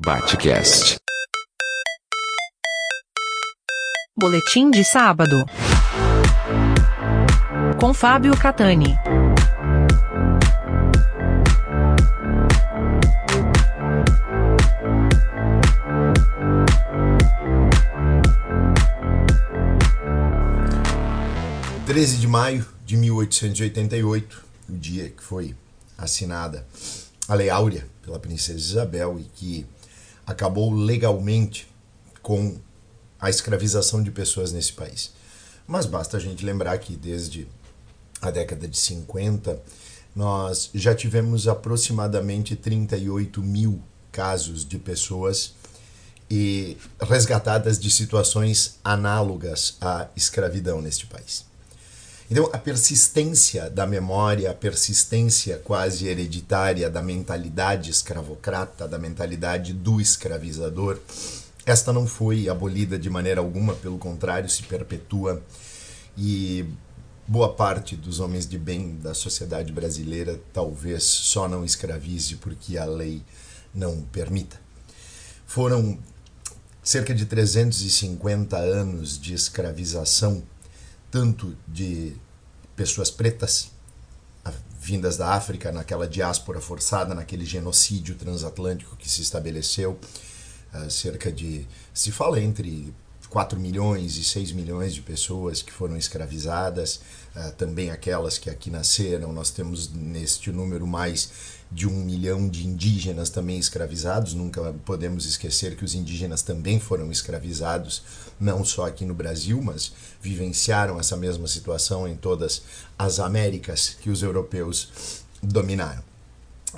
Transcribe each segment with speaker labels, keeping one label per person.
Speaker 1: Batcast.
Speaker 2: Boletim de sábado. Com Fábio Catani.
Speaker 3: Treze de maio de 1888, o dia que foi assinada a Lei Áurea pela Princesa Isabel e que acabou legalmente com a escravização de pessoas nesse país. Mas basta a gente lembrar que desde a década de 50 nós já tivemos aproximadamente 38 mil casos de pessoas e resgatadas de situações análogas à escravidão neste país. Então, a persistência da memória, a persistência quase hereditária da mentalidade escravocrata, da mentalidade do escravizador, esta não foi abolida de maneira alguma, pelo contrário, se perpetua e boa parte dos homens de bem da sociedade brasileira talvez só não escravize porque a lei não permita. Foram cerca de 350 anos de escravização tanto de pessoas pretas vindas da África naquela diáspora forçada, naquele genocídio transatlântico que se estabeleceu, uh, cerca de se fala entre 4 milhões e 6 milhões de pessoas que foram escravizadas, uh, também aquelas que aqui nasceram. Nós temos neste número mais de um milhão de indígenas também escravizados. Nunca podemos esquecer que os indígenas também foram escravizados, não só aqui no Brasil, mas vivenciaram essa mesma situação em todas as Américas que os europeus dominaram.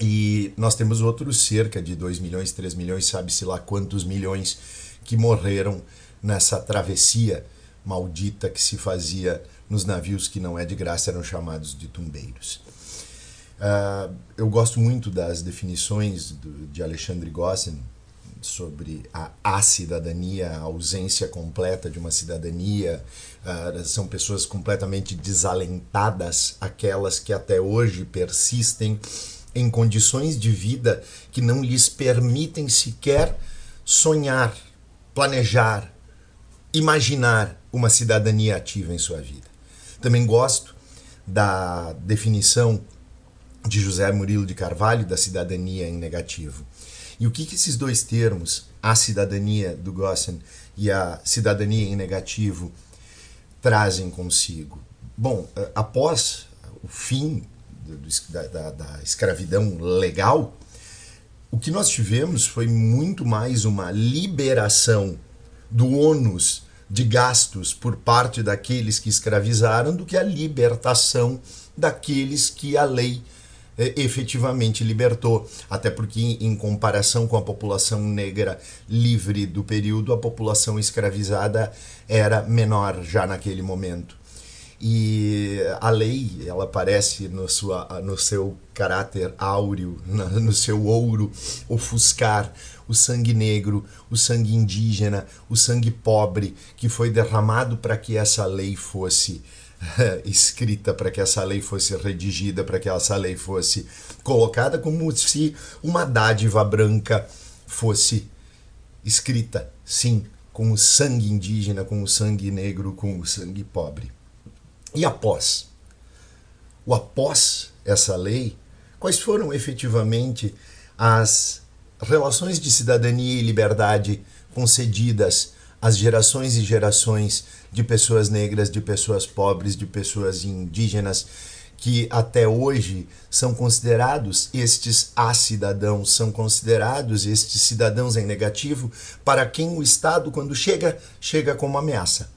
Speaker 3: E nós temos outros cerca de 2 milhões, 3 milhões, sabe-se lá quantos milhões que morreram nessa travessia maldita que se fazia nos navios que não é de graça, eram chamados de tumbeiros. Uh, eu gosto muito das definições do, de Alexandre Gossen sobre a acidadania, a ausência completa de uma cidadania. Uh, são pessoas completamente desalentadas, aquelas que até hoje persistem em condições de vida que não lhes permitem sequer sonhar, planejar, imaginar uma cidadania ativa em sua vida. Também gosto da definição de José Murilo de Carvalho, da cidadania em negativo. E o que, que esses dois termos, a cidadania do Gossen e a cidadania em negativo, trazem consigo? Bom, eh, após o fim da, da, da escravidão legal, o que nós tivemos foi muito mais uma liberação do ônus de gastos por parte daqueles que escravizaram do que a libertação daqueles que a lei é, efetivamente libertou. Até porque, em comparação com a população negra livre do período, a população escravizada era menor já naquele momento. E a lei, ela aparece no, sua, no seu caráter áureo, no seu ouro, ofuscar o sangue negro, o sangue indígena, o sangue pobre que foi derramado para que essa lei fosse escrita para que essa lei fosse redigida, para que essa lei fosse colocada como se uma dádiva branca fosse escrita, sim, com o sangue indígena, com o sangue negro, com o sangue pobre. E após? O após essa lei, quais foram efetivamente as relações de cidadania e liberdade concedidas às gerações e gerações de pessoas negras, de pessoas pobres, de pessoas indígenas, que até hoje são considerados estes acidadãos, são considerados estes cidadãos em negativo, para quem o Estado, quando chega, chega como ameaça.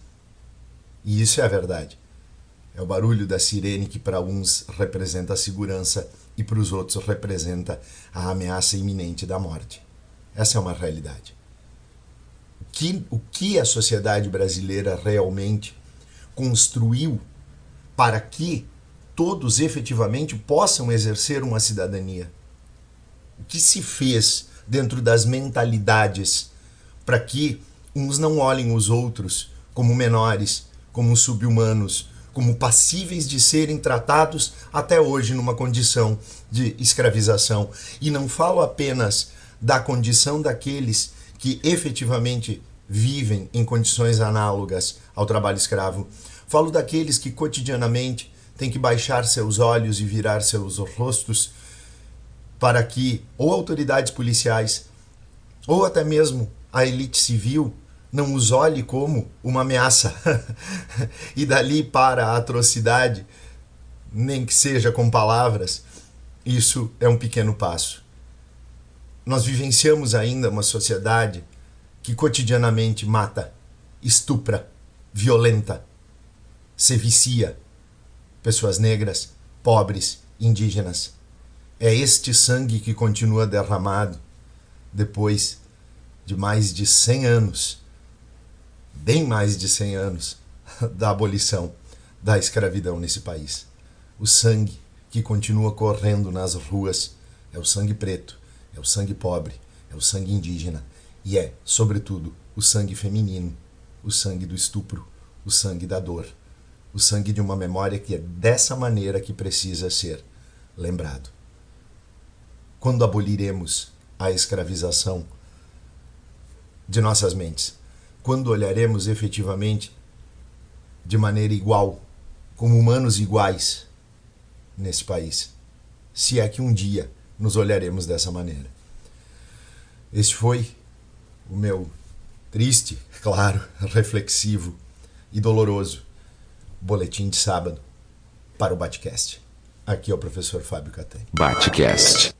Speaker 3: E isso é a verdade. É o barulho da sirene que para uns representa a segurança e para os outros representa a ameaça iminente da morte. Essa é uma realidade que, o que a sociedade brasileira realmente construiu para que todos efetivamente possam exercer uma cidadania. O que se fez dentro das mentalidades para que uns não olhem os outros como menores, como subhumanos, como passíveis de serem tratados até hoje numa condição de escravização. E não falo apenas da condição daqueles que efetivamente vivem em condições análogas ao trabalho escravo. Falo daqueles que cotidianamente têm que baixar seus olhos e virar seus rostos para que ou autoridades policiais ou até mesmo a elite civil não os olhe como uma ameaça. e dali para a atrocidade, nem que seja com palavras, isso é um pequeno passo. Nós vivenciamos ainda uma sociedade que cotidianamente mata, estupra, violenta, se vicia pessoas negras, pobres, indígenas. É este sangue que continua derramado depois de mais de 100 anos, bem mais de 100 anos, da abolição da escravidão nesse país. O sangue que continua correndo nas ruas é o sangue preto, é o sangue pobre, é o sangue indígena e é, sobretudo, o sangue feminino, o sangue do estupro, o sangue da dor, o sangue de uma memória que é dessa maneira que precisa ser lembrado. Quando aboliremos a escravização de nossas mentes? Quando olharemos efetivamente de maneira igual, como humanos iguais nesse país? Se é que um dia nos olharemos dessa maneira. Este foi o meu triste, claro, reflexivo e doloroso boletim de sábado para o Batcast. Aqui é o professor Fábio Catani.
Speaker 1: Batcast.